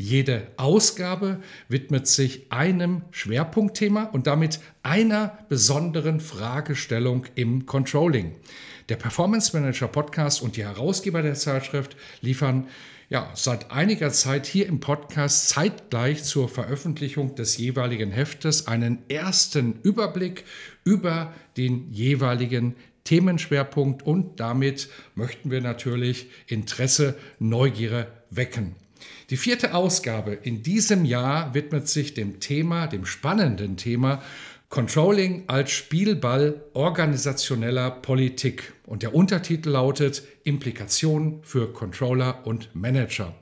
Jede Ausgabe widmet sich einem Schwerpunktthema und damit einer besonderen Fragestellung im Controlling. Der Performance Manager Podcast und die Herausgeber der Zeitschrift liefern ja, seit einiger Zeit hier im Podcast zeitgleich zur Veröffentlichung des jeweiligen Heftes einen ersten Überblick über den jeweiligen Themenschwerpunkt und damit möchten wir natürlich Interesse, Neugier wecken. Die vierte Ausgabe in diesem Jahr widmet sich dem Thema, dem spannenden Thema Controlling als Spielball organisationeller Politik. Und der Untertitel lautet Implikationen für Controller und Manager.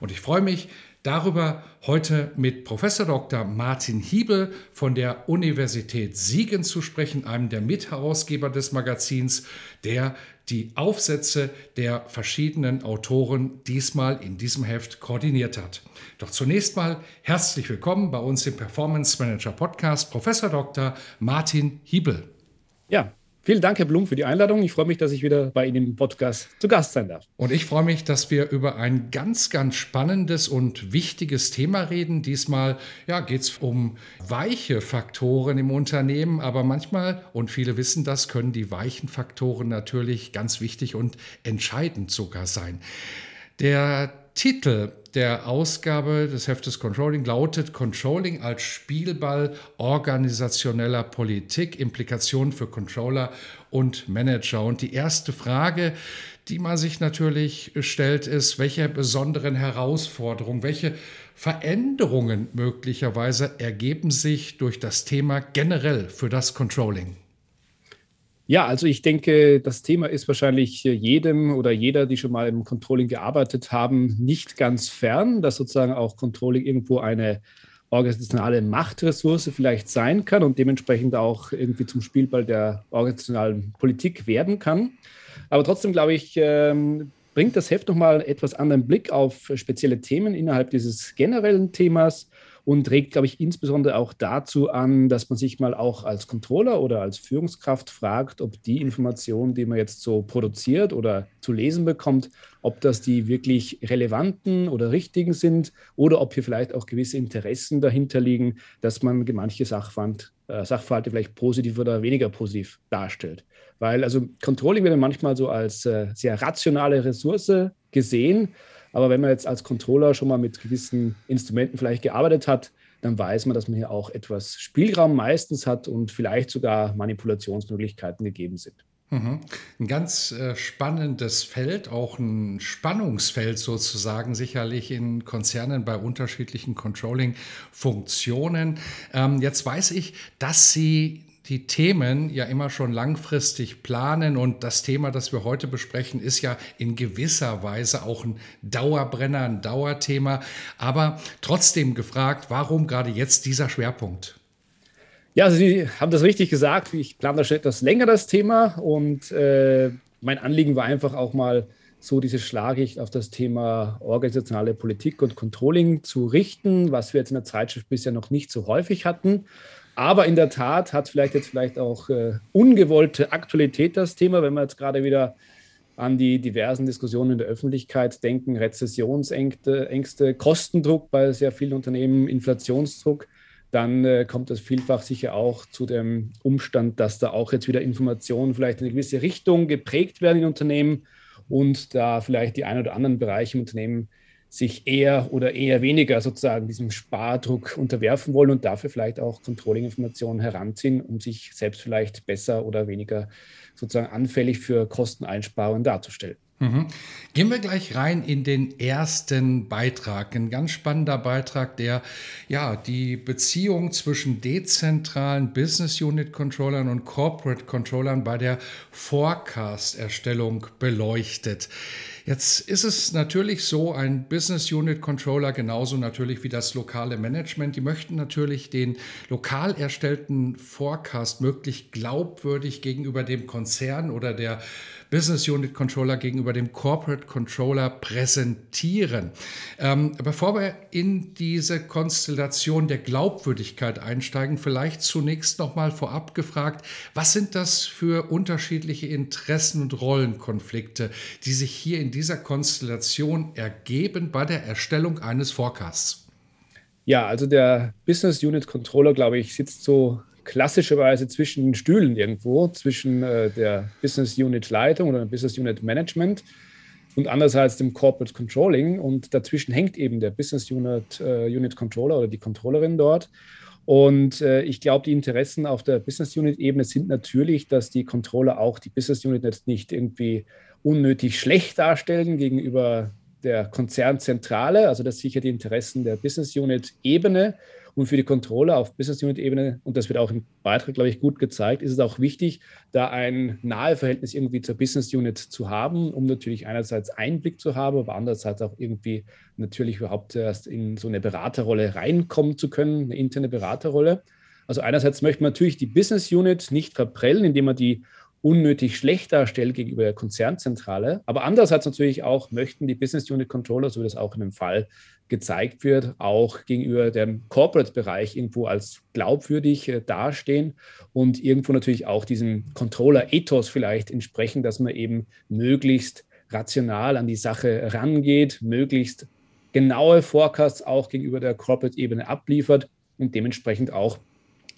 Und ich freue mich, darüber heute mit Professor Dr. Martin Hiebel von der Universität Siegen zu sprechen, einem der Mitherausgeber des Magazins, der die Aufsätze der verschiedenen Autoren diesmal in diesem Heft koordiniert hat. Doch zunächst mal herzlich willkommen bei uns im Performance Manager Podcast, Professor Dr. Martin Hiebel. Ja, Vielen Dank, Herr Blum, für die Einladung. Ich freue mich, dass ich wieder bei Ihnen im Podcast zu Gast sein darf. Und ich freue mich, dass wir über ein ganz, ganz spannendes und wichtiges Thema reden. Diesmal ja, geht es um weiche Faktoren im Unternehmen, aber manchmal, und viele wissen das, können die weichen Faktoren natürlich ganz wichtig und entscheidend sogar sein. Der Titel der Ausgabe des Heftes Controlling lautet Controlling als Spielball organisationeller Politik, Implikationen für Controller und Manager. Und die erste Frage, die man sich natürlich stellt, ist, welche besonderen Herausforderungen, welche Veränderungen möglicherweise ergeben sich durch das Thema generell für das Controlling? Ja, also ich denke, das Thema ist wahrscheinlich jedem oder jeder, die schon mal im Controlling gearbeitet haben, nicht ganz fern, dass sozusagen auch Controlling irgendwo eine organisationale Machtressource vielleicht sein kann und dementsprechend auch irgendwie zum Spielball der organisationalen Politik werden kann. Aber trotzdem glaube ich, ähm, bringt das Heft nochmal etwas anderen Blick auf spezielle Themen innerhalb dieses generellen Themas und regt, glaube ich, insbesondere auch dazu an, dass man sich mal auch als Controller oder als Führungskraft fragt, ob die Informationen, die man jetzt so produziert oder zu lesen bekommt, ob das die wirklich relevanten oder richtigen sind oder ob hier vielleicht auch gewisse Interessen dahinter liegen, dass man manche Sachverhalt, äh, Sachverhalte vielleicht positiv oder weniger positiv darstellt. Weil also Controlling wird manchmal so als äh, sehr rationale Ressource gesehen, aber wenn man jetzt als Controller schon mal mit gewissen Instrumenten vielleicht gearbeitet hat, dann weiß man, dass man hier auch etwas Spielraum meistens hat und vielleicht sogar Manipulationsmöglichkeiten gegeben sind. Mhm. Ein ganz äh, spannendes Feld, auch ein Spannungsfeld sozusagen, sicherlich in Konzernen bei unterschiedlichen Controlling-Funktionen. Ähm, jetzt weiß ich, dass Sie die Themen ja immer schon langfristig planen und das Thema, das wir heute besprechen, ist ja in gewisser Weise auch ein Dauerbrenner, ein Dauerthema, aber trotzdem gefragt, warum gerade jetzt dieser Schwerpunkt? Ja, also Sie haben das richtig gesagt. Ich plane da schon etwas länger das Thema und äh, mein Anliegen war einfach auch mal so diese Schlaglicht auf das Thema organisationale Politik und Controlling zu richten, was wir jetzt in der Zeitschrift bisher noch nicht so häufig hatten. Aber in der Tat hat vielleicht jetzt vielleicht auch äh, ungewollte Aktualität das Thema, wenn wir jetzt gerade wieder an die diversen Diskussionen in der Öffentlichkeit denken, Rezessionsängste, Ängste, Kostendruck bei sehr vielen Unternehmen, Inflationsdruck, dann äh, kommt das vielfach sicher auch zu dem Umstand, dass da auch jetzt wieder Informationen vielleicht in eine gewisse Richtung geprägt werden in Unternehmen und da vielleicht die ein oder anderen Bereiche im Unternehmen sich eher oder eher weniger sozusagen diesem Spardruck unterwerfen wollen und dafür vielleicht auch Controlling-Informationen heranziehen, um sich selbst vielleicht besser oder weniger sozusagen anfällig für Kosteneinsparungen darzustellen. Mhm. Gehen wir gleich rein in den ersten Beitrag. Ein ganz spannender Beitrag, der ja die Beziehung zwischen dezentralen Business Unit Controllern und Corporate Controllern bei der Forecast-Erstellung beleuchtet. Jetzt ist es natürlich so, ein Business Unit Controller genauso natürlich wie das lokale Management, die möchten natürlich den lokal erstellten Forecast möglichst glaubwürdig gegenüber dem Konzern oder der Business Unit Controller gegenüber dem Corporate Controller präsentieren. Ähm, bevor wir in diese Konstellation der Glaubwürdigkeit einsteigen, vielleicht zunächst noch mal vorab gefragt, was sind das für unterschiedliche Interessen und Rollenkonflikte, die sich hier in dieser Konstellation ergeben bei der Erstellung eines Forecasts? Ja, also der Business Unit Controller, glaube ich, sitzt so klassischerweise zwischen den Stühlen irgendwo, zwischen äh, der Business Unit Leitung oder Business Unit Management und andererseits dem Corporate Controlling. Und dazwischen hängt eben der Business Unit, äh, Unit Controller oder die Controllerin dort. Und äh, ich glaube, die Interessen auf der Business Unit-Ebene sind natürlich, dass die Controller auch die Business Unit nicht irgendwie unnötig schlecht darstellen gegenüber der Konzernzentrale. Also das sicher die Interessen der Business Unit-Ebene und für die Controller auf Business Unit-Ebene, und das wird auch im Beitrag, glaube ich, gut gezeigt, ist es auch wichtig, da ein nahe Verhältnis irgendwie zur Business Unit zu haben, um natürlich einerseits Einblick zu haben, aber andererseits auch irgendwie natürlich überhaupt erst in so eine Beraterrolle reinkommen zu können, eine interne Beraterrolle. Also einerseits möchte man natürlich die Business Unit nicht verprellen, indem man die unnötig schlecht darstellt gegenüber der Konzernzentrale. Aber andererseits natürlich auch möchten die Business Unit Controller, so wie das auch in dem Fall gezeigt wird, auch gegenüber dem Corporate-Bereich irgendwo als glaubwürdig äh, dastehen und irgendwo natürlich auch diesem Controller-Ethos vielleicht entsprechen, dass man eben möglichst rational an die Sache rangeht, möglichst genaue Forecasts auch gegenüber der Corporate-Ebene abliefert und dementsprechend auch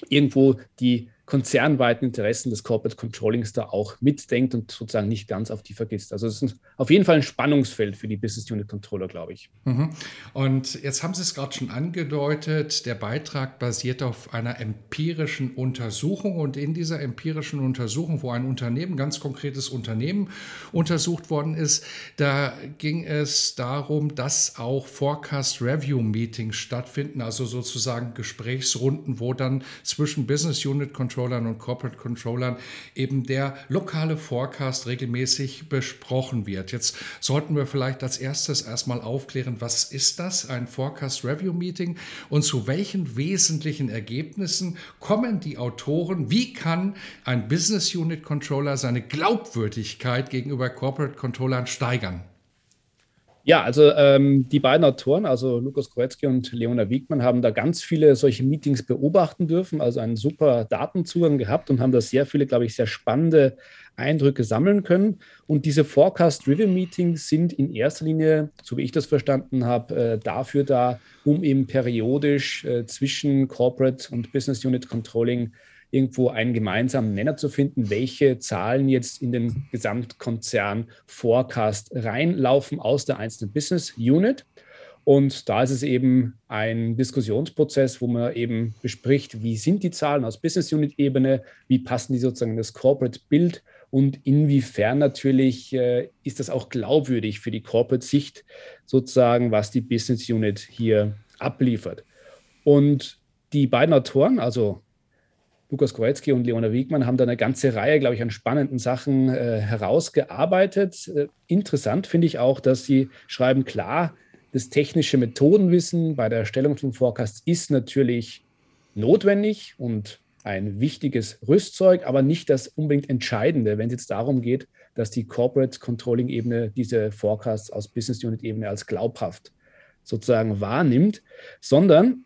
irgendwo die konzernweiten Interessen des Corporate Controllings da auch mitdenkt und sozusagen nicht ganz auf die vergisst. Also es ist auf jeden Fall ein Spannungsfeld für die Business Unit Controller, glaube ich. Mhm. Und jetzt haben Sie es gerade schon angedeutet, der Beitrag basiert auf einer empirischen Untersuchung und in dieser empirischen Untersuchung, wo ein Unternehmen, ganz konkretes Unternehmen untersucht worden ist, da ging es darum, dass auch Forecast Review Meetings stattfinden, also sozusagen Gesprächsrunden, wo dann zwischen Business Unit Controller Controllern und Corporate Controllern eben der lokale Forecast regelmäßig besprochen wird. Jetzt sollten wir vielleicht als erstes erstmal aufklären, was ist das, ein Forecast Review Meeting und zu welchen wesentlichen Ergebnissen kommen die Autoren? Wie kann ein Business Unit Controller seine Glaubwürdigkeit gegenüber Corporate Controllern steigern? Ja, also ähm, die beiden Autoren, also Lukas Koretzky und Leona Wiegmann, haben da ganz viele solche Meetings beobachten dürfen, also einen super Datenzugang gehabt und haben da sehr viele, glaube ich, sehr spannende Eindrücke sammeln können. Und diese Forecast-Driven-Meetings sind in erster Linie, so wie ich das verstanden habe, äh, dafür da, um eben periodisch äh, zwischen Corporate und Business Unit Controlling irgendwo einen gemeinsamen Nenner zu finden, welche Zahlen jetzt in den Gesamtkonzern Forecast reinlaufen aus der einzelnen Business Unit. Und da ist es eben ein Diskussionsprozess, wo man eben bespricht, wie sind die Zahlen aus Business Unit Ebene, wie passen die sozusagen in das Corporate Bild und inwiefern natürlich äh, ist das auch glaubwürdig für die Corporate Sicht sozusagen, was die Business Unit hier abliefert. Und die beiden Autoren, also Lukas Kowetzki und Leona Wiegmann haben da eine ganze Reihe, glaube ich, an spannenden Sachen äh, herausgearbeitet. Äh, interessant finde ich auch, dass sie schreiben, klar, das technische Methodenwissen bei der Erstellung von Forecasts ist natürlich notwendig und ein wichtiges Rüstzeug, aber nicht das unbedingt Entscheidende, wenn es jetzt darum geht, dass die Corporate Controlling Ebene diese Forecasts aus Business Unit Ebene als glaubhaft sozusagen wahrnimmt, sondern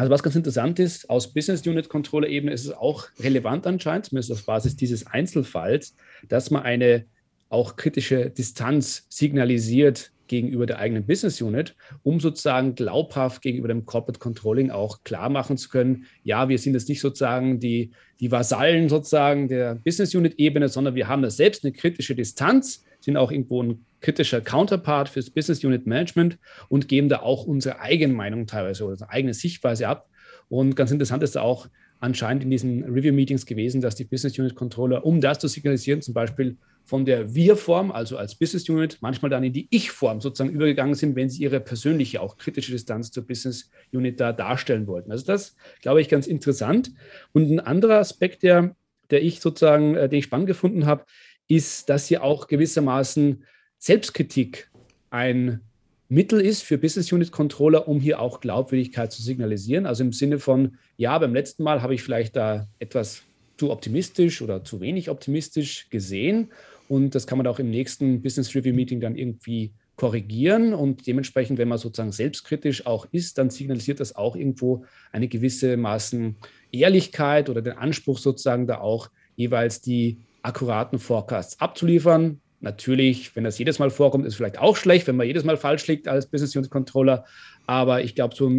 also was ganz interessant ist, aus Business Unit Controller Ebene ist es auch relevant anscheinend, zumindest auf Basis dieses Einzelfalls, dass man eine auch kritische Distanz signalisiert gegenüber der eigenen Business Unit, um sozusagen glaubhaft gegenüber dem Corporate Controlling auch klar machen zu können, ja, wir sind jetzt nicht sozusagen die, die Vasallen sozusagen der Business Unit Ebene, sondern wir haben da selbst eine kritische Distanz sind auch irgendwo ein kritischer Counterpart fürs Business Unit Management und geben da auch unsere eigene Meinung teilweise oder unsere eigene Sichtweise ab. Und ganz interessant ist auch anscheinend in diesen Review-Meetings gewesen, dass die Business Unit Controller, um das zu signalisieren, zum Beispiel von der Wir-Form, also als Business Unit, manchmal dann in die Ich-Form sozusagen übergegangen sind, wenn sie ihre persönliche, auch kritische Distanz zur Business Unit da darstellen wollten. Also das, glaube ich, ganz interessant. Und ein anderer Aspekt, der, der ich sozusagen, äh, den ich spannend gefunden habe, ist, dass hier auch gewissermaßen Selbstkritik ein Mittel ist für Business Unit Controller, um hier auch Glaubwürdigkeit zu signalisieren. Also im Sinne von, ja, beim letzten Mal habe ich vielleicht da etwas zu optimistisch oder zu wenig optimistisch gesehen. Und das kann man auch im nächsten Business Review Meeting dann irgendwie korrigieren. Und dementsprechend, wenn man sozusagen selbstkritisch auch ist, dann signalisiert das auch irgendwo eine gewisse Maßen Ehrlichkeit oder den Anspruch sozusagen da auch jeweils die akkuraten Forecasts abzuliefern. Natürlich, wenn das jedes Mal vorkommt, ist es vielleicht auch schlecht, wenn man jedes Mal falsch liegt als Business Unit Controller. Aber ich glaube, so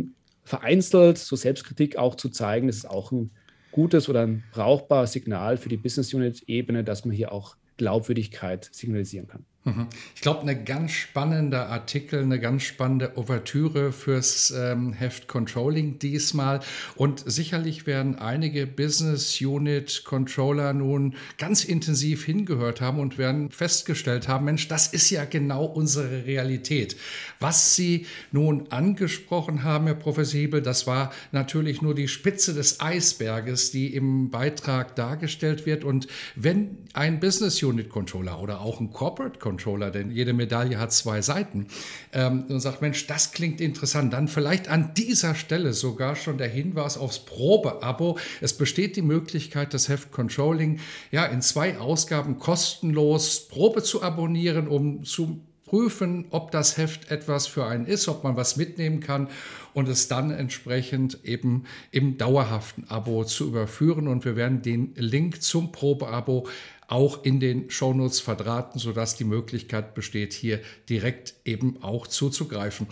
vereinzelt, so Selbstkritik auch zu zeigen, ist auch ein gutes oder ein brauchbares Signal für die Business Unit Ebene, dass man hier auch Glaubwürdigkeit signalisieren kann. Mhm. Ich glaube, eine ganz spannende Artikel, eine ganz spannende Ouvertüre fürs ähm, Heft Controlling diesmal. Und sicherlich werden einige Business Unit Controller nun ganz intensiv hingehört haben und werden festgestellt haben, Mensch, das ist ja genau unsere Realität. Was Sie nun angesprochen haben, Herr Professor Hebel, das war natürlich nur die Spitze des Eisberges, die im Beitrag dargestellt wird. Und wenn ein Business Unit Controller oder auch ein Corporate Controller Controller, denn jede Medaille hat zwei Seiten, ähm, und sagt, Mensch, das klingt interessant, dann vielleicht an dieser Stelle sogar schon der Hinweis aufs Probeabo. Es besteht die Möglichkeit, das Heft Controlling ja in zwei Ausgaben kostenlos Probe zu abonnieren, um zu prüfen, ob das Heft etwas für einen ist, ob man was mitnehmen kann und es dann entsprechend eben im dauerhaften Abo zu überführen. Und wir werden den Link zum Probeabo auch in den Shownotes verdrahten, sodass die Möglichkeit besteht, hier direkt eben auch zuzugreifen.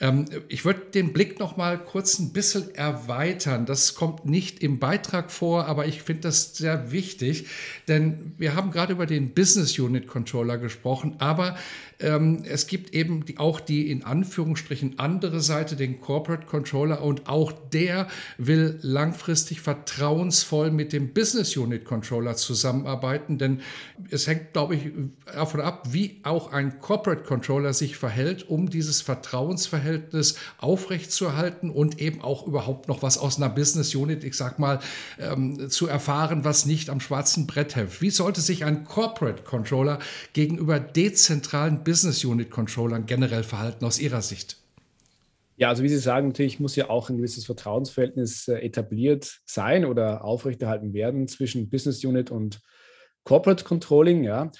Ähm, ich würde den Blick noch mal kurz ein bisschen erweitern. Das kommt nicht im Beitrag vor, aber ich finde das sehr wichtig, denn wir haben gerade über den Business Unit Controller gesprochen, aber ähm, es gibt eben die, auch die in Anführungsstrichen andere Seite, den Corporate Controller, und auch der will langfristig vertrauensvoll mit dem Business Unit Controller zusammenarbeiten, denn es hängt, glaube ich, davon ab, wie auch ein Corporate Controller sich verhält, um dieses Vertrauensverhältnis aufrechtzuerhalten und eben auch überhaupt noch was aus einer Business Unit, ich sag mal, ähm, zu erfahren, was nicht am schwarzen Brett hilft. Wie sollte sich ein Corporate Controller gegenüber dezentralen Business Unit Controllern generell verhalten aus Ihrer Sicht? Ja, also wie Sie sagen, natürlich muss ja auch ein gewisses Vertrauensverhältnis äh, etabliert sein oder aufrechterhalten werden zwischen Business Unit und Corporate Controlling. Ja.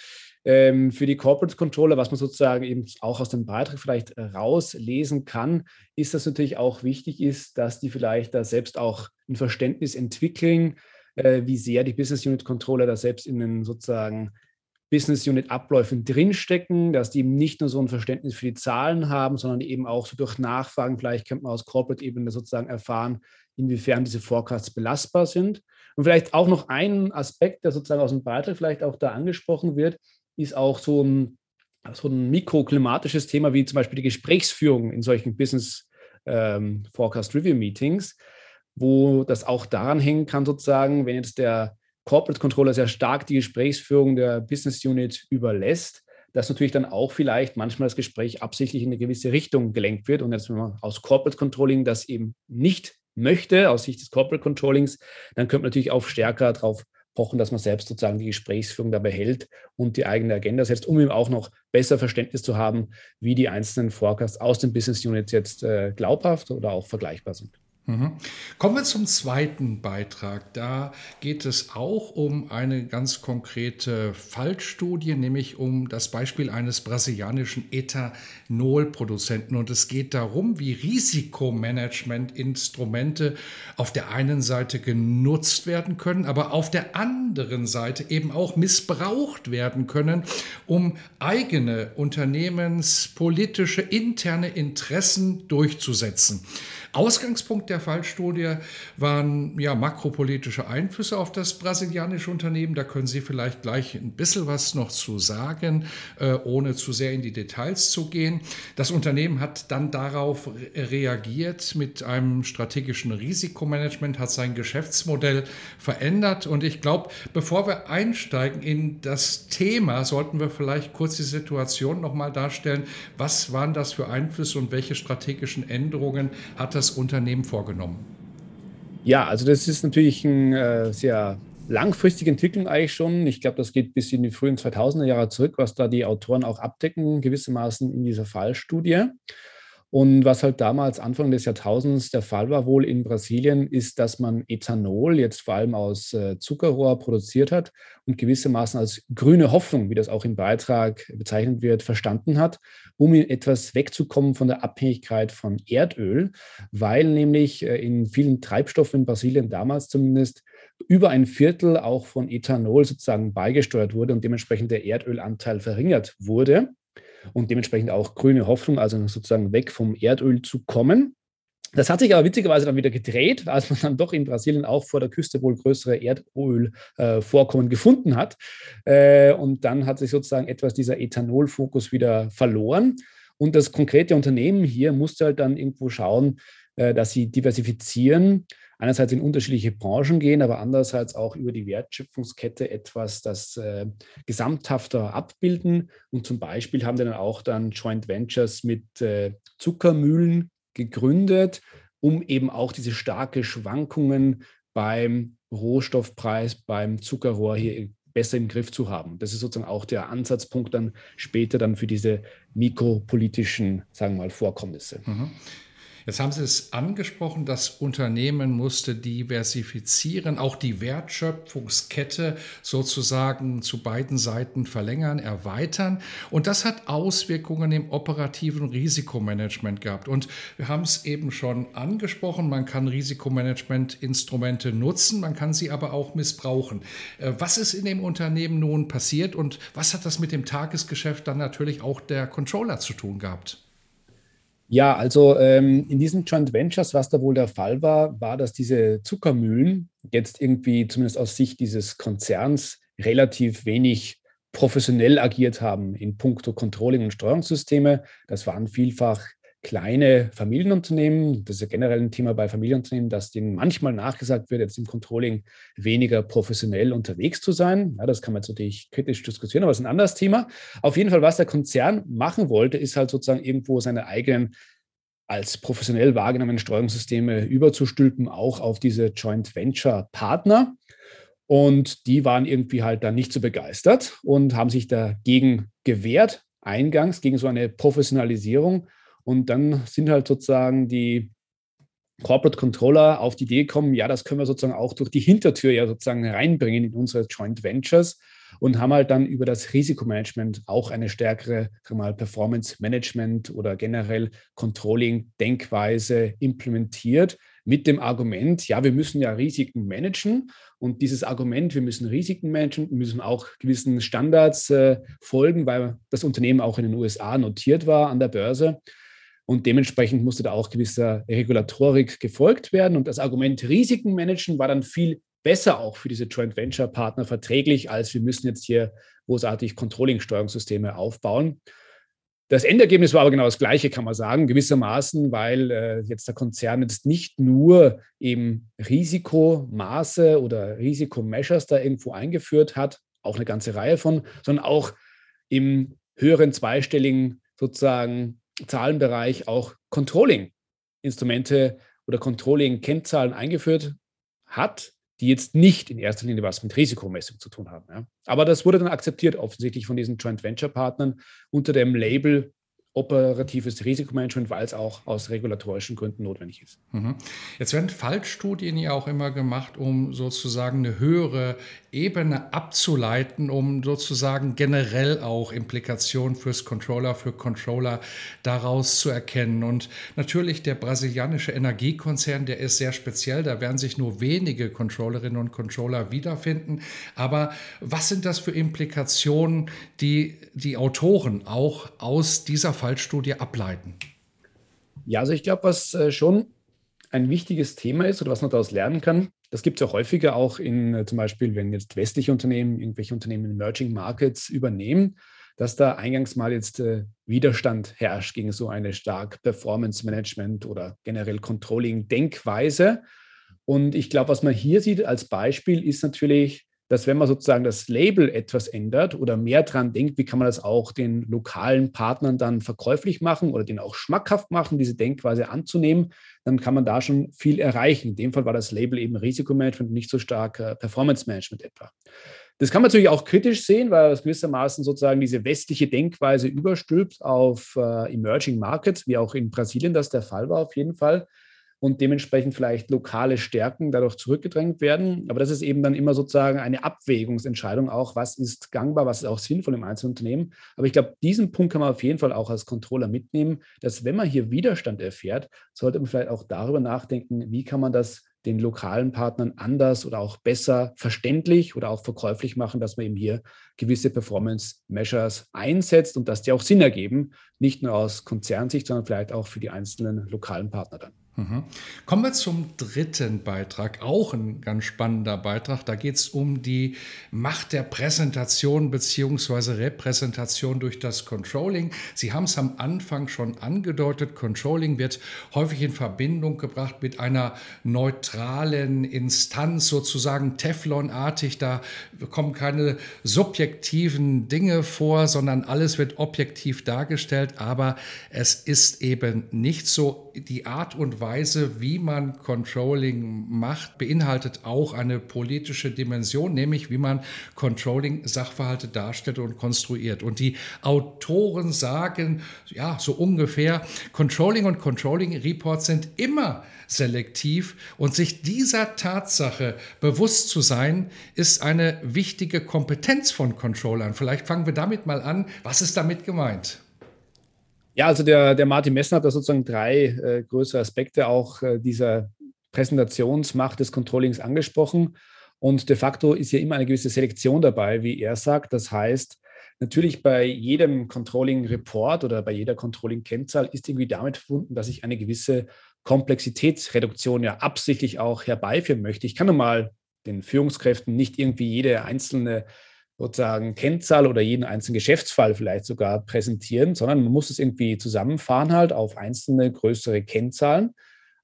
Ähm, für die Corporate Controller, was man sozusagen eben auch aus dem Beitrag vielleicht rauslesen kann, ist, dass natürlich auch wichtig ist, dass die vielleicht da selbst auch ein Verständnis entwickeln, äh, wie sehr die Business Unit Controller da selbst in den sozusagen Business Unit Abläufen drinstecken, dass die eben nicht nur so ein Verständnis für die Zahlen haben, sondern eben auch so durch Nachfragen, vielleicht könnte man aus Corporate-Ebene sozusagen erfahren, inwiefern diese Forecasts belastbar sind. Und vielleicht auch noch ein Aspekt, der sozusagen aus dem Beitrag vielleicht auch da angesprochen wird, ist auch so ein, so ein mikroklimatisches Thema wie zum Beispiel die Gesprächsführung in solchen Business ähm, Forecast Review Meetings, wo das auch daran hängen kann, sozusagen, wenn jetzt der Corporate Controller sehr stark die Gesprächsführung der Business Unit überlässt, dass natürlich dann auch vielleicht manchmal das Gespräch absichtlich in eine gewisse Richtung gelenkt wird. Und jetzt, wenn man aus Corporate Controlling das eben nicht möchte, aus Sicht des Corporate Controllings, dann könnte man natürlich auch stärker darauf pochen, dass man selbst sozusagen die Gesprächsführung dabei hält und die eigene Agenda setzt, um eben auch noch besser Verständnis zu haben, wie die einzelnen Forecasts aus den Business Units jetzt äh, glaubhaft oder auch vergleichbar sind. Mhm. Kommen wir zum zweiten Beitrag. Da geht es auch um eine ganz konkrete Fallstudie, nämlich um das Beispiel eines brasilianischen Ethanolproduzenten. Und es geht darum, wie Risikomanagementinstrumente auf der einen Seite genutzt werden können, aber auf der anderen Seite eben auch missbraucht werden können, um eigene unternehmenspolitische interne Interessen durchzusetzen. Ausgangspunkt der Fallstudie waren ja makropolitische Einflüsse auf das brasilianische Unternehmen. Da können Sie vielleicht gleich ein bisschen was noch zu sagen, äh, ohne zu sehr in die Details zu gehen. Das Unternehmen hat dann darauf reagiert mit einem strategischen Risikomanagement, hat sein Geschäftsmodell verändert. Und ich glaube, bevor wir einsteigen in das Thema, sollten wir vielleicht kurz die Situation nochmal darstellen. Was waren das für Einflüsse und welche strategischen Änderungen hat das Unternehmen vorgenommen? Ja, also das ist natürlich eine äh, sehr langfristige Entwicklung eigentlich schon. Ich glaube, das geht bis in die frühen 2000er Jahre zurück, was da die Autoren auch abdecken, gewissermaßen in dieser Fallstudie. Und was halt damals Anfang des Jahrtausends der Fall war, wohl in Brasilien, ist, dass man Ethanol jetzt vor allem aus äh, Zuckerrohr produziert hat und gewissermaßen als grüne Hoffnung, wie das auch im Beitrag bezeichnet wird, verstanden hat, um etwas wegzukommen von der Abhängigkeit von Erdöl, weil nämlich äh, in vielen Treibstoffen in Brasilien damals zumindest über ein Viertel auch von Ethanol sozusagen beigesteuert wurde und dementsprechend der Erdölanteil verringert wurde und dementsprechend auch grüne Hoffnung, also sozusagen weg vom Erdöl zu kommen. Das hat sich aber witzigerweise dann wieder gedreht, als man dann doch in Brasilien auch vor der Küste wohl größere Erdölvorkommen äh, gefunden hat. Äh, und dann hat sich sozusagen etwas dieser Ethanolfokus wieder verloren. Und das konkrete Unternehmen hier musste halt dann irgendwo schauen, äh, dass sie diversifizieren einerseits in unterschiedliche Branchen gehen, aber andererseits auch über die Wertschöpfungskette etwas das äh, gesamthafter abbilden. Und zum Beispiel haben die dann auch dann Joint Ventures mit äh, Zuckermühlen gegründet, um eben auch diese starke Schwankungen beim Rohstoffpreis, beim Zuckerrohr hier besser im Griff zu haben. Das ist sozusagen auch der Ansatzpunkt dann später dann für diese mikropolitischen, sagen wir mal, Vorkommnisse. Mhm. Jetzt haben Sie es angesprochen, das Unternehmen musste diversifizieren, auch die Wertschöpfungskette sozusagen zu beiden Seiten verlängern, erweitern. Und das hat Auswirkungen im operativen Risikomanagement gehabt. Und wir haben es eben schon angesprochen, man kann Risikomanagementinstrumente nutzen, man kann sie aber auch missbrauchen. Äh, was ist in dem Unternehmen nun passiert und was hat das mit dem Tagesgeschäft dann natürlich auch der Controller zu tun gehabt? Ja, also ähm, in diesen Joint Ventures, was da wohl der Fall war, war, dass diese Zuckermühlen jetzt irgendwie, zumindest aus Sicht dieses Konzerns, relativ wenig professionell agiert haben in puncto Controlling und Steuerungssysteme. Das waren vielfach kleine Familienunternehmen, das ist ja generell ein Thema bei Familienunternehmen, dass denen manchmal nachgesagt wird, jetzt im Controlling weniger professionell unterwegs zu sein. Ja, das kann man jetzt natürlich kritisch diskutieren, aber das ist ein anderes Thema. Auf jeden Fall, was der Konzern machen wollte, ist halt sozusagen irgendwo seine eigenen als professionell wahrgenommenen Steuerungssysteme überzustülpen, auch auf diese Joint Venture Partner. Und die waren irgendwie halt dann nicht so begeistert und haben sich dagegen gewehrt, eingangs gegen so eine Professionalisierung und dann sind halt sozusagen die Corporate Controller auf die Idee gekommen, ja, das können wir sozusagen auch durch die Hintertür ja sozusagen reinbringen in unsere Joint Ventures und haben halt dann über das Risikomanagement auch eine stärkere mal, Performance Management oder generell Controlling-Denkweise implementiert mit dem Argument, ja, wir müssen ja Risiken managen. Und dieses Argument, wir müssen Risiken managen, müssen auch gewissen Standards äh, folgen, weil das Unternehmen auch in den USA notiert war an der Börse und dementsprechend musste da auch gewisser Regulatorik gefolgt werden. Und das Argument Risiken managen war dann viel besser auch für diese Joint Venture Partner verträglich, als wir müssen jetzt hier großartig Controlling-Steuerungssysteme aufbauen. Das Endergebnis war aber genau das gleiche, kann man sagen, gewissermaßen, weil äh, jetzt der Konzern jetzt nicht nur eben Risikomaße oder Risikomeasures da irgendwo eingeführt hat, auch eine ganze Reihe von, sondern auch im höheren zweistelligen sozusagen Zahlenbereich auch Controlling-Instrumente oder Controlling-Kennzahlen eingeführt hat, die jetzt nicht in erster Linie was mit Risikomessung zu tun haben. Ja. Aber das wurde dann akzeptiert offensichtlich von diesen Joint Venture Partnern unter dem Label operatives Risikomanagement, weil es auch aus regulatorischen Gründen notwendig ist. Mhm. Jetzt werden Fallstudien ja auch immer gemacht, um sozusagen eine höhere Ebene abzuleiten, um sozusagen generell auch Implikationen fürs Controller, für Controller daraus zu erkennen. Und natürlich der brasilianische Energiekonzern, der ist sehr speziell, da werden sich nur wenige Controllerinnen und Controller wiederfinden. Aber was sind das für Implikationen, die die Autoren auch aus dieser Fallstudie ableiten? Ja, also ich glaube, was äh, schon ein wichtiges Thema ist oder was man daraus lernen kann, das gibt es ja häufiger auch in äh, zum Beispiel, wenn jetzt westliche Unternehmen irgendwelche Unternehmen in Emerging Markets übernehmen, dass da eingangs mal jetzt äh, Widerstand herrscht gegen so eine stark Performance Management oder generell Controlling Denkweise. Und ich glaube, was man hier sieht als Beispiel ist natürlich, dass wenn man sozusagen das Label etwas ändert oder mehr dran denkt, wie kann man das auch den lokalen Partnern dann verkäuflich machen oder den auch schmackhaft machen, diese Denkweise anzunehmen, dann kann man da schon viel erreichen. In dem Fall war das Label eben Risikomanagement, nicht so stark äh, Performance Management etwa. Das kann man natürlich auch kritisch sehen, weil es gewissermaßen sozusagen diese westliche Denkweise überstülpt auf äh, Emerging Markets, wie auch in Brasilien das der Fall war auf jeden Fall und dementsprechend vielleicht lokale Stärken dadurch zurückgedrängt werden. Aber das ist eben dann immer sozusagen eine Abwägungsentscheidung auch, was ist gangbar, was ist auch sinnvoll im Einzelunternehmen. Aber ich glaube, diesen Punkt kann man auf jeden Fall auch als Controller mitnehmen, dass wenn man hier Widerstand erfährt, sollte man vielleicht auch darüber nachdenken, wie kann man das den lokalen Partnern anders oder auch besser verständlich oder auch verkäuflich machen, dass man eben hier gewisse Performance Measures einsetzt und dass die auch Sinn ergeben, nicht nur aus Konzernsicht, sondern vielleicht auch für die einzelnen lokalen Partner dann. Mhm. Kommen wir zum dritten Beitrag, auch ein ganz spannender Beitrag. Da geht es um die Macht der Präsentation bzw. Repräsentation durch das Controlling. Sie haben es am Anfang schon angedeutet, Controlling wird häufig in Verbindung gebracht mit einer neutralen Instanz, sozusagen Teflonartig. Da kommen keine subjektiven Dinge vor, sondern alles wird objektiv dargestellt. Aber es ist eben nicht so die Art und Weise, Weise, wie man Controlling macht, beinhaltet auch eine politische Dimension, nämlich wie man Controlling-Sachverhalte darstellt und konstruiert. Und die Autoren sagen, ja, so ungefähr, Controlling und Controlling Reports sind immer selektiv und sich dieser Tatsache bewusst zu sein, ist eine wichtige Kompetenz von Controllern. Vielleicht fangen wir damit mal an. Was ist damit gemeint? Ja, also der, der Martin Messner hat da sozusagen drei äh, größere Aspekte auch äh, dieser Präsentationsmacht des Controllings angesprochen. Und de facto ist ja immer eine gewisse Selektion dabei, wie er sagt. Das heißt, natürlich bei jedem Controlling-Report oder bei jeder Controlling-Kennzahl ist irgendwie damit verbunden, dass ich eine gewisse Komplexitätsreduktion ja absichtlich auch herbeiführen möchte. Ich kann nun mal den Führungskräften nicht irgendwie jede einzelne sozusagen Kennzahl oder jeden einzelnen Geschäftsfall vielleicht sogar präsentieren, sondern man muss es irgendwie zusammenfahren halt auf einzelne größere Kennzahlen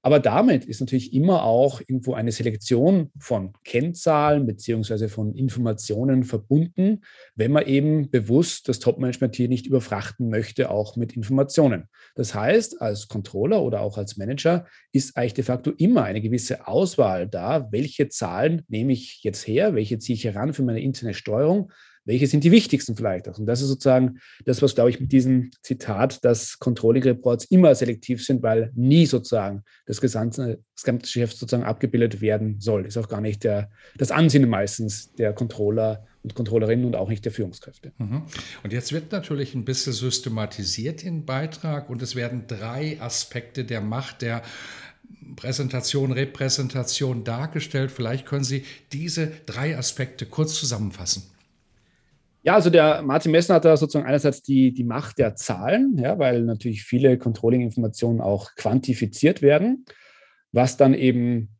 aber damit ist natürlich immer auch irgendwo eine Selektion von Kennzahlen beziehungsweise von Informationen verbunden, wenn man eben bewusst das Top-Management hier nicht überfrachten möchte, auch mit Informationen. Das heißt, als Controller oder auch als Manager ist eigentlich de facto immer eine gewisse Auswahl da, welche Zahlen nehme ich jetzt her, welche ziehe ich heran für meine interne Steuerung, welche sind die wichtigsten vielleicht auch? Und das ist sozusagen das, was, glaube ich, mit diesem Zitat, dass Controlling Reports immer selektiv sind, weil nie sozusagen das gesamte, das gesamte Geschäft sozusagen abgebildet werden soll. Ist auch gar nicht der, das Ansinnen meistens der Controller und Controllerinnen und auch nicht der Führungskräfte. Mhm. Und jetzt wird natürlich ein bisschen systematisiert im Beitrag und es werden drei Aspekte der Macht der Präsentation, Repräsentation dargestellt. Vielleicht können Sie diese drei Aspekte kurz zusammenfassen. Ja, also der Martin Messner hat da sozusagen einerseits die, die Macht der Zahlen, ja, weil natürlich viele Controlling-Informationen auch quantifiziert werden, was dann eben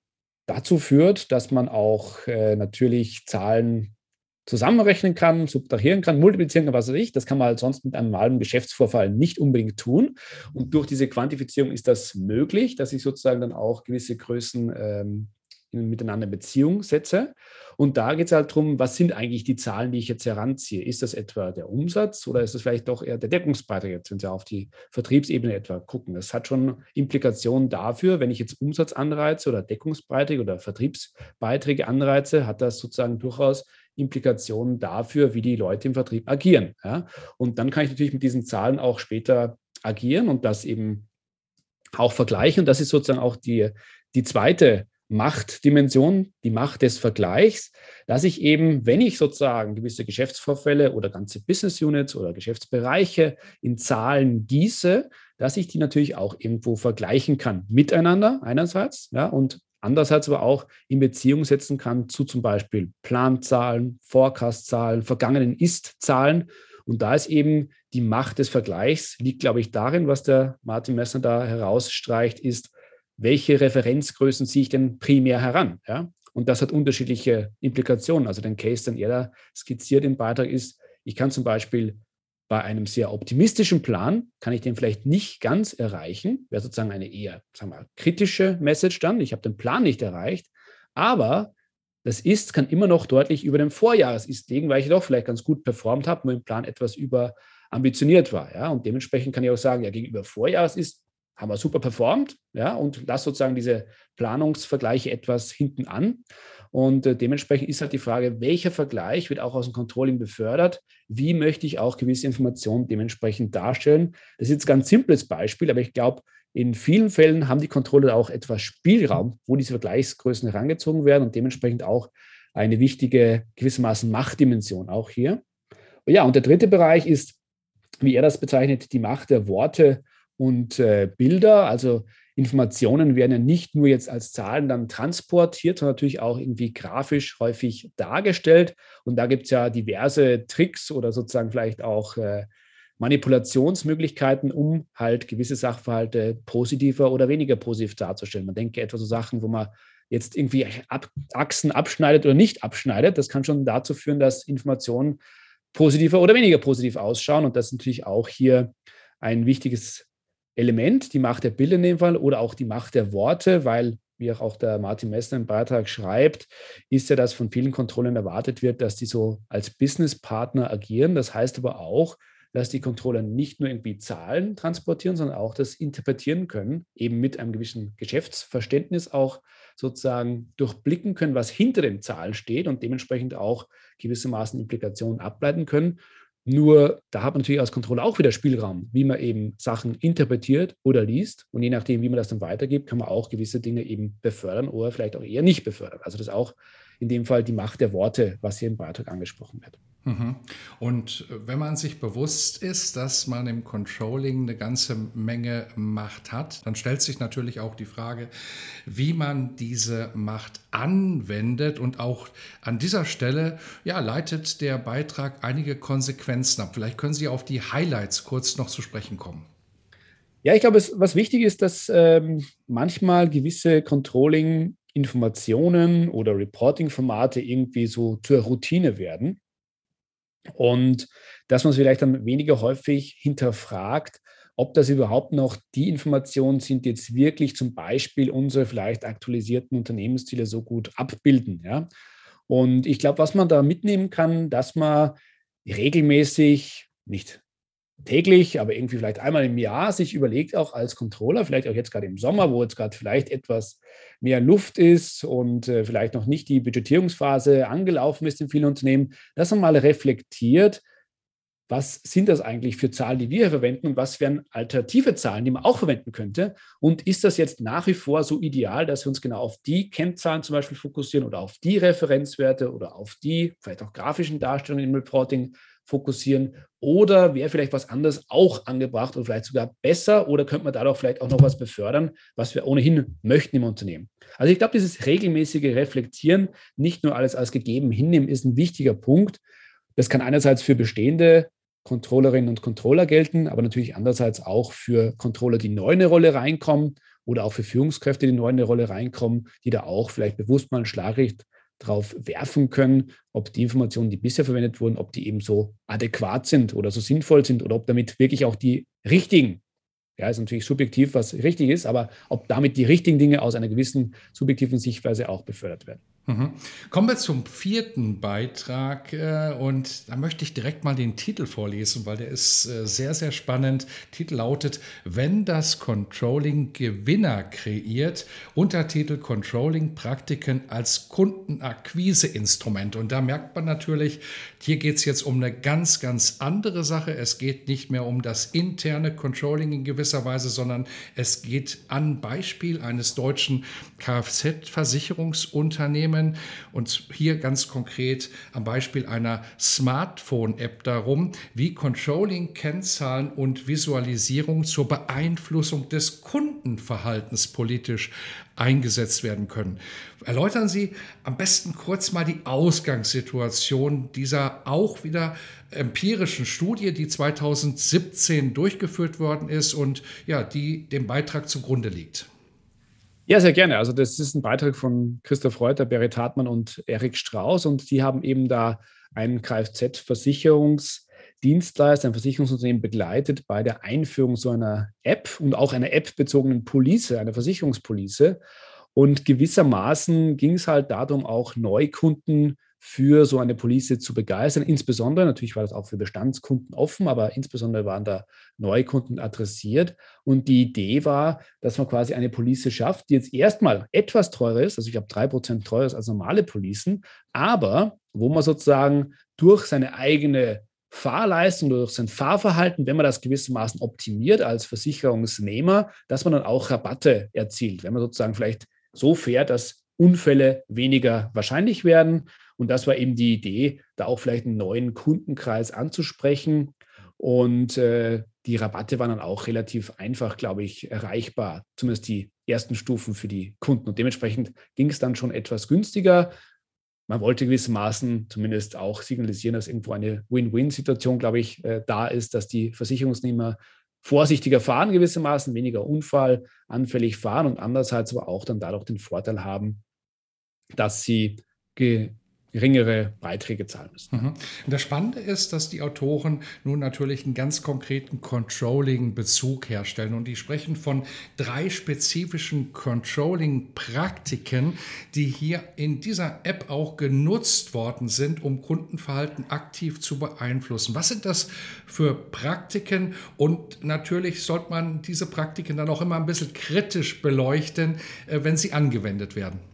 dazu führt, dass man auch äh, natürlich Zahlen zusammenrechnen kann, subtrahieren kann, multiplizieren kann, was weiß ich. Das kann man halt sonst mit einem normalen Geschäftsvorfall nicht unbedingt tun. Und durch diese Quantifizierung ist das möglich, dass ich sozusagen dann auch gewisse Größen ähm, miteinander in Beziehung setze. Und da geht es halt darum, was sind eigentlich die Zahlen, die ich jetzt heranziehe? Ist das etwa der Umsatz oder ist es vielleicht doch eher der Deckungsbeitrag, jetzt, wenn Sie auf die Vertriebsebene etwa gucken? Das hat schon Implikationen dafür, wenn ich jetzt Umsatz anreize oder Deckungsbeiträge oder Vertriebsbeiträge anreize, hat das sozusagen durchaus Implikationen dafür, wie die Leute im Vertrieb agieren. Ja? Und dann kann ich natürlich mit diesen Zahlen auch später agieren und das eben auch vergleichen. Und das ist sozusagen auch die, die zweite Machtdimension, die Macht des Vergleichs, dass ich eben, wenn ich sozusagen gewisse Geschäftsvorfälle oder ganze Business Units oder Geschäftsbereiche in Zahlen gieße, dass ich die natürlich auch irgendwo vergleichen kann miteinander einerseits ja, und andererseits aber auch in Beziehung setzen kann zu zum Beispiel Planzahlen, Forecastzahlen, vergangenen Ist-Zahlen. Und da ist eben die Macht des Vergleichs, liegt, glaube ich, darin, was der Martin Messner da herausstreicht, ist, welche Referenzgrößen ziehe ich denn primär heran? Ja? Und das hat unterschiedliche Implikationen. Also den Case, den er da skizziert im Beitrag ist, ich kann zum Beispiel bei einem sehr optimistischen Plan, kann ich den vielleicht nicht ganz erreichen, wäre sozusagen eine eher, sagen wir, kritische Message dann. Ich habe den Plan nicht erreicht, aber das Ist kann immer noch deutlich über dem Vorjahres-Ist liegen, weil ich doch vielleicht ganz gut performt habe, nur im Plan etwas überambitioniert war. Ja? Und dementsprechend kann ich auch sagen, ja, gegenüber Vorjahres-Ist haben wir super performt, ja, und lass sozusagen diese Planungsvergleiche etwas hinten an. Und äh, dementsprechend ist halt die Frage, welcher Vergleich wird auch aus dem Controlling befördert? Wie möchte ich auch gewisse Informationen dementsprechend darstellen? Das ist jetzt ein ganz simples Beispiel, aber ich glaube, in vielen Fällen haben die Controller auch etwas Spielraum, wo diese Vergleichsgrößen herangezogen werden und dementsprechend auch eine wichtige gewissermaßen Machtdimension auch hier. Ja, und der dritte Bereich ist, wie er das bezeichnet, die Macht der Worte und äh, Bilder. Also Informationen werden ja nicht nur jetzt als Zahlen dann transportiert, sondern natürlich auch irgendwie grafisch häufig dargestellt. Und da gibt es ja diverse Tricks oder sozusagen vielleicht auch äh, Manipulationsmöglichkeiten, um halt gewisse Sachverhalte positiver oder weniger positiv darzustellen. Man denke etwa so Sachen, wo man jetzt irgendwie Ab Achsen abschneidet oder nicht abschneidet. Das kann schon dazu führen, dass Informationen positiver oder weniger positiv ausschauen. Und das ist natürlich auch hier ein wichtiges Element, die Macht der Bilder in dem Fall oder auch die Macht der Worte, weil, wie auch der Martin Messner im Beitrag schreibt, ist ja, dass von vielen Kontrollen erwartet wird, dass die so als Businesspartner agieren. Das heißt aber auch, dass die Controller nicht nur irgendwie Zahlen transportieren, sondern auch das interpretieren können, eben mit einem gewissen Geschäftsverständnis auch sozusagen durchblicken können, was hinter den Zahlen steht und dementsprechend auch gewissermaßen Implikationen ableiten können. Nur da hat man natürlich als Controller auch wieder Spielraum, wie man eben Sachen interpretiert oder liest. Und je nachdem, wie man das dann weitergibt, kann man auch gewisse Dinge eben befördern oder vielleicht auch eher nicht befördern. Also das ist auch in dem Fall die Macht der Worte, was hier im Beitrag angesprochen wird. Mhm. Und wenn man sich bewusst ist, dass man im Controlling eine ganze Menge Macht hat, dann stellt sich natürlich auch die Frage, wie man diese Macht anwendet. Und auch an dieser Stelle ja, leitet der Beitrag einige Konsequenzen ab. Vielleicht können Sie auf die Highlights kurz noch zu sprechen kommen. Ja, ich glaube, was wichtig ist, dass ähm, manchmal gewisse Controlling-Informationen oder Reporting-Formate irgendwie so zur Routine werden. Und dass man es vielleicht dann weniger häufig hinterfragt, ob das überhaupt noch die Informationen sind, die jetzt wirklich zum Beispiel unsere vielleicht aktualisierten Unternehmensziele so gut abbilden. Ja? Und ich glaube, was man da mitnehmen kann, dass man regelmäßig, nicht täglich, aber irgendwie vielleicht einmal im Jahr sich überlegt, auch als Controller, vielleicht auch jetzt gerade im Sommer, wo jetzt gerade vielleicht etwas mehr Luft ist und äh, vielleicht noch nicht die Budgetierungsphase angelaufen ist in vielen Unternehmen, dass man mal reflektiert, was sind das eigentlich für Zahlen, die wir verwenden und was wären alternative Zahlen, die man auch verwenden könnte? Und ist das jetzt nach wie vor so ideal, dass wir uns genau auf die Kennzahlen zum Beispiel fokussieren oder auf die Referenzwerte oder auf die vielleicht auch grafischen Darstellungen im Reporting fokussieren? Oder wäre vielleicht was anderes auch angebracht und vielleicht sogar besser? Oder könnte man dadurch vielleicht auch noch was befördern, was wir ohnehin möchten im Unternehmen? Also ich glaube, dieses regelmäßige Reflektieren, nicht nur alles als gegeben hinnehmen, ist ein wichtiger Punkt. Das kann einerseits für bestehende Controllerinnen und Controller gelten, aber natürlich andererseits auch für Controller, die neu in eine Rolle reinkommen oder auch für Führungskräfte, die neu in eine Rolle reinkommen, die da auch vielleicht bewusst mal ein Schlaglicht drauf werfen können, ob die Informationen, die bisher verwendet wurden, ob die eben so adäquat sind oder so sinnvoll sind oder ob damit wirklich auch die richtigen, ja, ist natürlich subjektiv, was richtig ist, aber ob damit die richtigen Dinge aus einer gewissen subjektiven Sichtweise auch befördert werden. Mhm. Kommen wir zum vierten Beitrag äh, und da möchte ich direkt mal den Titel vorlesen, weil der ist äh, sehr, sehr spannend. Titel lautet, wenn das Controlling Gewinner kreiert, Untertitel Controlling Praktiken als Kundenakquiseinstrument. Und da merkt man natürlich, hier geht es jetzt um eine ganz, ganz andere Sache. Es geht nicht mehr um das interne Controlling in gewisser Weise, sondern es geht an Beispiel eines deutschen Kfz-Versicherungsunternehmens Unternehmen und hier ganz konkret am Beispiel einer Smartphone-App darum, wie Controlling-Kennzahlen und Visualisierung zur Beeinflussung des Kundenverhaltens politisch eingesetzt werden können. Erläutern Sie am besten kurz mal die Ausgangssituation dieser auch wieder empirischen Studie, die 2017 durchgeführt worden ist und ja, die dem Beitrag zugrunde liegt. Ja, sehr gerne. Also das ist ein Beitrag von Christoph Reuter, Berit Hartmann und Erik Strauß und die haben eben da einen Kfz-Versicherungsdienstleister, ein Versicherungsunternehmen begleitet bei der Einführung so einer App und auch einer App-bezogenen Police, einer Versicherungspolice. Und gewissermaßen ging es halt darum, auch Neukunden für so eine Police zu begeistern. Insbesondere, natürlich war das auch für Bestandskunden offen, aber insbesondere waren da Neukunden adressiert. Und die Idee war, dass man quasi eine Police schafft, die jetzt erstmal etwas teurer ist, also ich habe drei Prozent teurer ist als normale Policen, aber wo man sozusagen durch seine eigene Fahrleistung durch sein Fahrverhalten, wenn man das gewissermaßen optimiert als Versicherungsnehmer, dass man dann auch Rabatte erzielt, wenn man sozusagen vielleicht so fährt, dass Unfälle weniger wahrscheinlich werden und das war eben die Idee, da auch vielleicht einen neuen Kundenkreis anzusprechen. Und äh, die Rabatte waren dann auch relativ einfach, glaube ich, erreichbar, zumindest die ersten Stufen für die Kunden. Und dementsprechend ging es dann schon etwas günstiger. Man wollte gewissermaßen zumindest auch signalisieren, dass irgendwo eine Win-Win-Situation, glaube ich, äh, da ist, dass die Versicherungsnehmer vorsichtiger fahren gewissermaßen, weniger unfallanfällig fahren und andererseits aber auch dann dadurch den Vorteil haben, dass sie geringere Beiträge zahlen müssen. Mhm. Das Spannende ist, dass die Autoren nun natürlich einen ganz konkreten Controlling-Bezug herstellen und die sprechen von drei spezifischen Controlling-Praktiken, die hier in dieser App auch genutzt worden sind, um Kundenverhalten aktiv zu beeinflussen. Was sind das für Praktiken? Und natürlich sollte man diese Praktiken dann auch immer ein bisschen kritisch beleuchten, äh, wenn sie angewendet werden.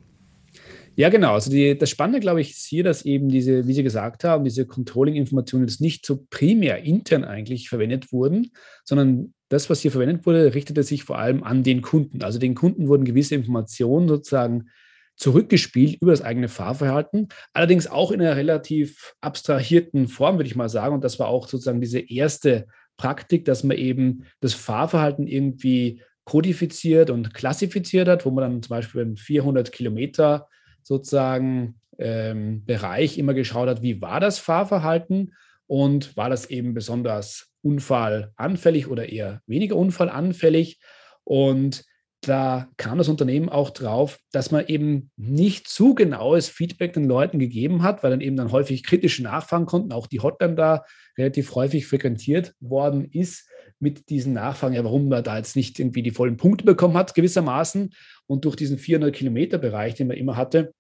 Ja, genau. Also die, das Spannende, glaube ich, ist hier, dass eben diese, wie Sie gesagt haben, diese Controlling-Informationen jetzt nicht so primär intern eigentlich verwendet wurden, sondern das, was hier verwendet wurde, richtete sich vor allem an den Kunden. Also den Kunden wurden gewisse Informationen sozusagen zurückgespielt über das eigene Fahrverhalten, allerdings auch in einer relativ abstrahierten Form, würde ich mal sagen. Und das war auch sozusagen diese erste Praktik, dass man eben das Fahrverhalten irgendwie kodifiziert und klassifiziert hat, wo man dann zum Beispiel beim 400 Kilometer sozusagen ähm, Bereich immer geschaut hat, wie war das Fahrverhalten und war das eben besonders unfallanfällig oder eher weniger unfallanfällig. Und da kam das Unternehmen auch drauf, dass man eben nicht zu genaues Feedback den Leuten gegeben hat, weil dann eben dann häufig kritisch nachfragen konnten, auch die Hotline da relativ häufig frequentiert worden ist mit diesen Nachfragen, ja, warum man da jetzt nicht irgendwie die vollen Punkte bekommen hat, gewissermaßen. Und durch diesen 400 Kilometer Bereich, den man immer hatte,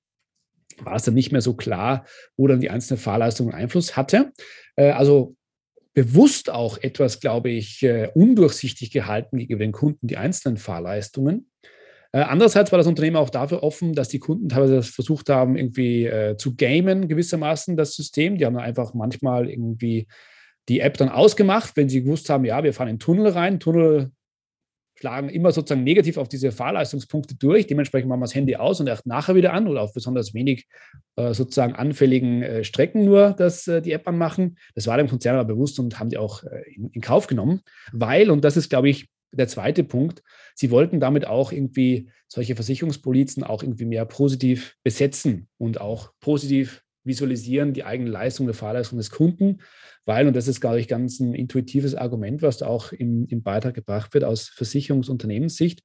war es dann nicht mehr so klar, wo dann die einzelne Fahrleistung Einfluss hatte. Äh, also bewusst auch etwas, glaube ich, äh, undurchsichtig gehalten gegenüber den Kunden, die einzelnen Fahrleistungen. Äh, andererseits war das Unternehmen auch dafür offen, dass die Kunden teilweise versucht haben, irgendwie zu gamen, gewissermaßen das System. Die haben dann einfach manchmal irgendwie die App dann ausgemacht, wenn sie gewusst haben, ja, wir fahren in den Tunnel rein. Tunnel schlagen immer sozusagen negativ auf diese Fahrleistungspunkte durch. Dementsprechend machen wir das Handy aus und erst nachher wieder an oder auf besonders wenig äh, sozusagen anfälligen äh, Strecken nur das, äh, die App anmachen. Das war dem Konzern aber bewusst und haben die auch äh, in, in, Kauf genommen, weil, und das ist, glaube ich, der zweite Punkt, sie wollten damit auch irgendwie solche Versicherungspolizen auch irgendwie mehr positiv besetzen und auch positiv visualisieren, die eigene Leistung, die Fahrleistung des Kunden weil, und das ist, glaube ich, ganz ein intuitives Argument, was da auch im, im Beitrag gebracht wird aus Versicherungsunternehmenssicht,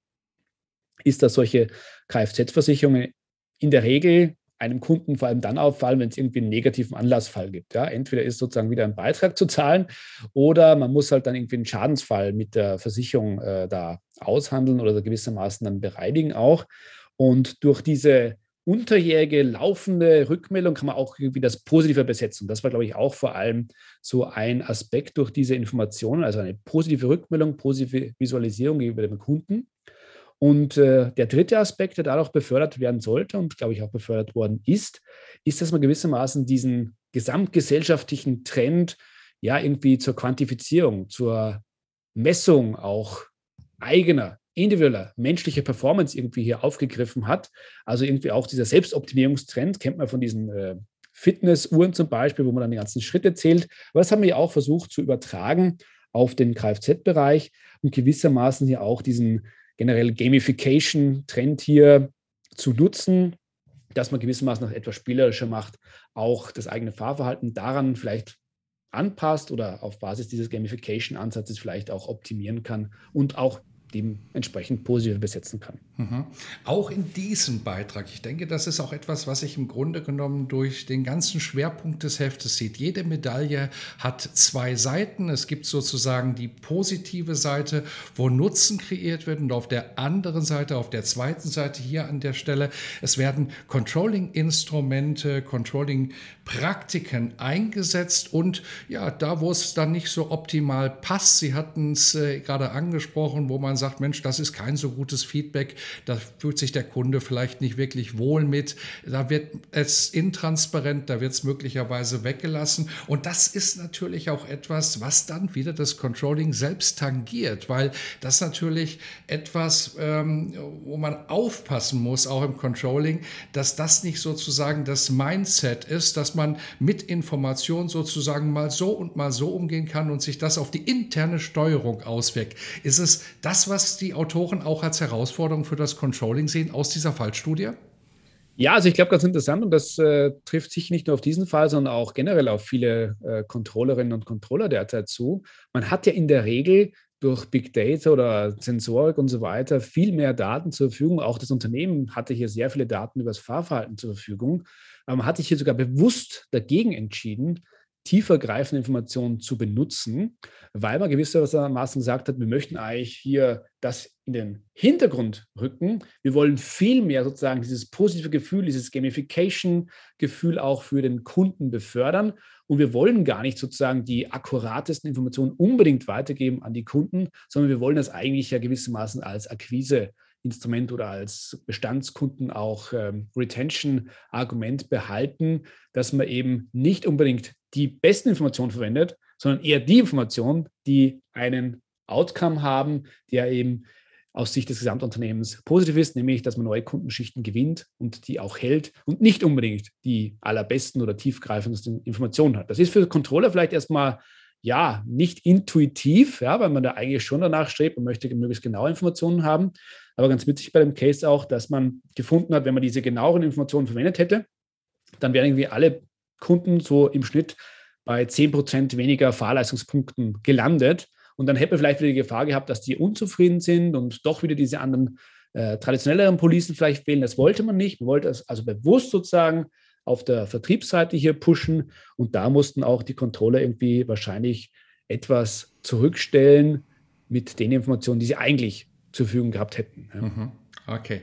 ist, dass solche Kfz-Versicherungen in der Regel einem Kunden vor allem dann auffallen, wenn es irgendwie einen negativen Anlassfall gibt. Ja, entweder ist sozusagen wieder ein Beitrag zu zahlen oder man muss halt dann irgendwie einen Schadensfall mit der Versicherung äh, da aushandeln oder gewissermaßen dann bereinigen auch. Und durch diese unterjährige laufende Rückmeldung kann man auch irgendwie das Positive besetzen. Das war, glaube ich, auch vor allem so ein Aspekt durch diese Informationen, also eine positive Rückmeldung, positive Visualisierung gegenüber dem Kunden. Und äh, der dritte Aspekt, der dadurch befördert werden sollte und, glaube ich, auch befördert worden ist, ist, dass man gewissermaßen diesen gesamtgesellschaftlichen Trend ja irgendwie zur Quantifizierung, zur Messung auch eigener individueller menschlicher Performance irgendwie hier aufgegriffen hat. Also irgendwie auch dieser Selbstoptimierungstrend kennt man von diesen äh, Fitnessuhren zum Beispiel, wo man dann die ganzen Schritte zählt. Aber das haben wir auch versucht zu übertragen auf den Kfz-Bereich und gewissermaßen hier auch diesen generell Gamification-Trend hier zu nutzen, dass man gewissermaßen noch etwas spielerischer macht, auch das eigene Fahrverhalten daran vielleicht anpasst oder auf Basis dieses Gamification-Ansatzes vielleicht auch optimieren kann und auch dementsprechend positiv besetzen kann. Mhm. Auch in diesem Beitrag, ich denke, das ist auch etwas, was sich im Grunde genommen durch den ganzen Schwerpunkt des Heftes sieht. Jede Medaille hat zwei Seiten. Es gibt sozusagen die positive Seite, wo Nutzen kreiert wird und auf der anderen Seite, auf der zweiten Seite hier an der Stelle, es werden Controlling-Instrumente, Controlling-Praktiken eingesetzt und ja, da, wo es dann nicht so optimal passt, Sie hatten es äh, gerade angesprochen, wo man sagt, Mensch, das ist kein so gutes Feedback, da fühlt sich der Kunde vielleicht nicht wirklich wohl mit, da wird es intransparent, da wird es möglicherweise weggelassen. Und das ist natürlich auch etwas, was dann wieder das Controlling selbst tangiert, weil das natürlich etwas, ähm, wo man aufpassen muss, auch im Controlling, dass das nicht sozusagen das Mindset ist, dass man mit Informationen sozusagen mal so und mal so umgehen kann und sich das auf die interne Steuerung auswirkt. Ist es das, was die Autoren auch als Herausforderung für das Controlling sehen aus dieser Fallstudie? Ja, also ich glaube, ganz interessant und das äh, trifft sich nicht nur auf diesen Fall, sondern auch generell auf viele äh, Controllerinnen und Controller derzeit zu. Man hat ja in der Regel durch Big Data oder Sensorik und so weiter viel mehr Daten zur Verfügung. Auch das Unternehmen hatte hier sehr viele Daten über das Fahrverhalten zur Verfügung. Man hat sich hier sogar bewusst dagegen entschieden, tiefergreifende Informationen zu benutzen, weil man gewissermaßen gesagt hat, wir möchten eigentlich hier das in den Hintergrund rücken. Wir wollen viel mehr sozusagen dieses positive Gefühl, dieses Gamification-Gefühl auch für den Kunden befördern. Und wir wollen gar nicht sozusagen die akkuratesten Informationen unbedingt weitergeben an die Kunden, sondern wir wollen das eigentlich ja gewissermaßen als Akquise Instrument oder als Bestandskunden auch ähm, Retention-Argument behalten, dass man eben nicht unbedingt die besten Informationen verwendet, sondern eher die Informationen, die einen Outcome haben, der eben aus Sicht des Gesamtunternehmens positiv ist, nämlich dass man neue Kundenschichten gewinnt und die auch hält und nicht unbedingt die allerbesten oder tiefgreifendsten Informationen hat. Das ist für Controller vielleicht erstmal ja nicht intuitiv, ja, weil man da eigentlich schon danach strebt und möchte möglichst genaue Informationen haben. Aber ganz witzig bei dem Case auch, dass man gefunden hat, wenn man diese genaueren Informationen verwendet hätte, dann wären irgendwie alle Kunden so im Schnitt bei 10% weniger Fahrleistungspunkten gelandet. Und dann hätte man vielleicht wieder die Gefahr gehabt, dass die unzufrieden sind und doch wieder diese anderen äh, traditionelleren Policen vielleicht wählen. Das wollte man nicht. Man wollte es also bewusst sozusagen auf der Vertriebsseite hier pushen. Und da mussten auch die Controller irgendwie wahrscheinlich etwas zurückstellen mit den Informationen, die sie eigentlich zur Verfügung gehabt hätten. Ja. Mhm. Okay.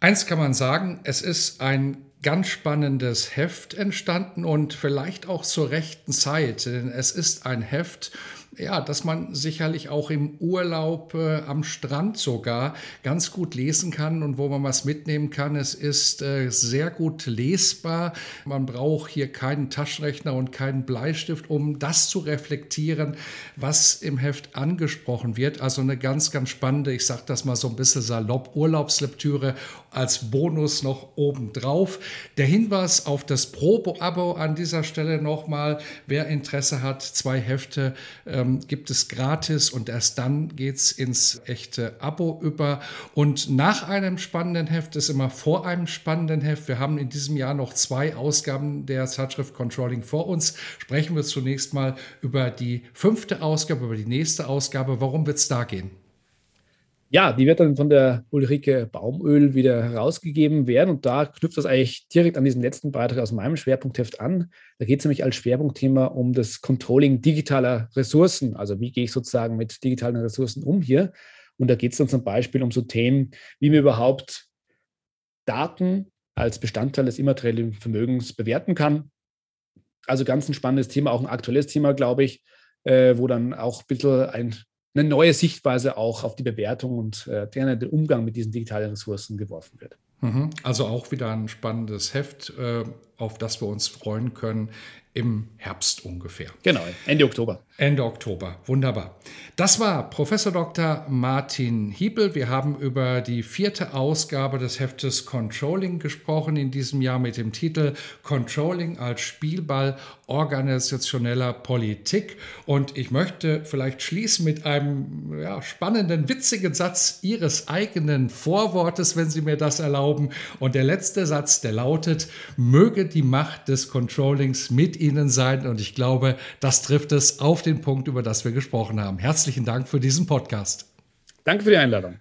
Eins kann man sagen, es ist ein ganz spannendes Heft entstanden und vielleicht auch zur rechten Zeit, denn es ist ein Heft, ja, dass man sicherlich auch im Urlaub äh, am Strand sogar ganz gut lesen kann und wo man was mitnehmen kann. Es ist äh, sehr gut lesbar. Man braucht hier keinen Taschenrechner und keinen Bleistift, um das zu reflektieren, was im Heft angesprochen wird. Also eine ganz, ganz spannende, ich sage das mal so ein bisschen salopp, Urlaubslektüre als Bonus noch obendrauf. Der Hinweis auf das Probo-Abo an dieser Stelle nochmal, wer Interesse hat, zwei Hefte. Ähm, gibt es gratis und erst dann geht es ins echte Abo über. Und nach einem spannenden Heft ist immer vor einem spannenden Heft. Wir haben in diesem Jahr noch zwei Ausgaben der Zeitschrift Controlling vor uns. Sprechen wir zunächst mal über die fünfte Ausgabe, über die nächste Ausgabe. Warum wird es da gehen? Ja, die wird dann von der Ulrike Baumöl wieder herausgegeben werden. Und da knüpft das eigentlich direkt an diesen letzten Beitrag aus meinem Schwerpunktheft an. Da geht es nämlich als Schwerpunktthema um das Controlling digitaler Ressourcen. Also wie gehe ich sozusagen mit digitalen Ressourcen um hier? Und da geht es dann zum Beispiel um so Themen, wie man überhaupt Daten als Bestandteil des immateriellen Vermögens bewerten kann. Also ganz ein spannendes Thema, auch ein aktuelles Thema, glaube ich, äh, wo dann auch ein bisschen ein eine neue Sichtweise auch auf die Bewertung und äh, den Umgang mit diesen digitalen Ressourcen geworfen wird. Mhm. Also auch wieder ein spannendes Heft, äh, auf das wir uns freuen können im Herbst ungefähr. Genau, Ende Oktober. Ende Oktober, wunderbar. Das war Professor Dr. Martin Hiebel. Wir haben über die vierte Ausgabe des Heftes Controlling gesprochen in diesem Jahr mit dem Titel Controlling als Spielball organisationeller Politik. Und ich möchte vielleicht schließen mit einem ja, spannenden, witzigen Satz Ihres eigenen Vorwortes, wenn Sie mir das erlauben. Und der letzte Satz, der lautet, möge die Macht des Controllings mit Ihnen sein. Und ich glaube, das trifft es auf den Punkt, über das wir gesprochen haben. Herzlichen Dank für diesen Podcast. Danke für die Einladung.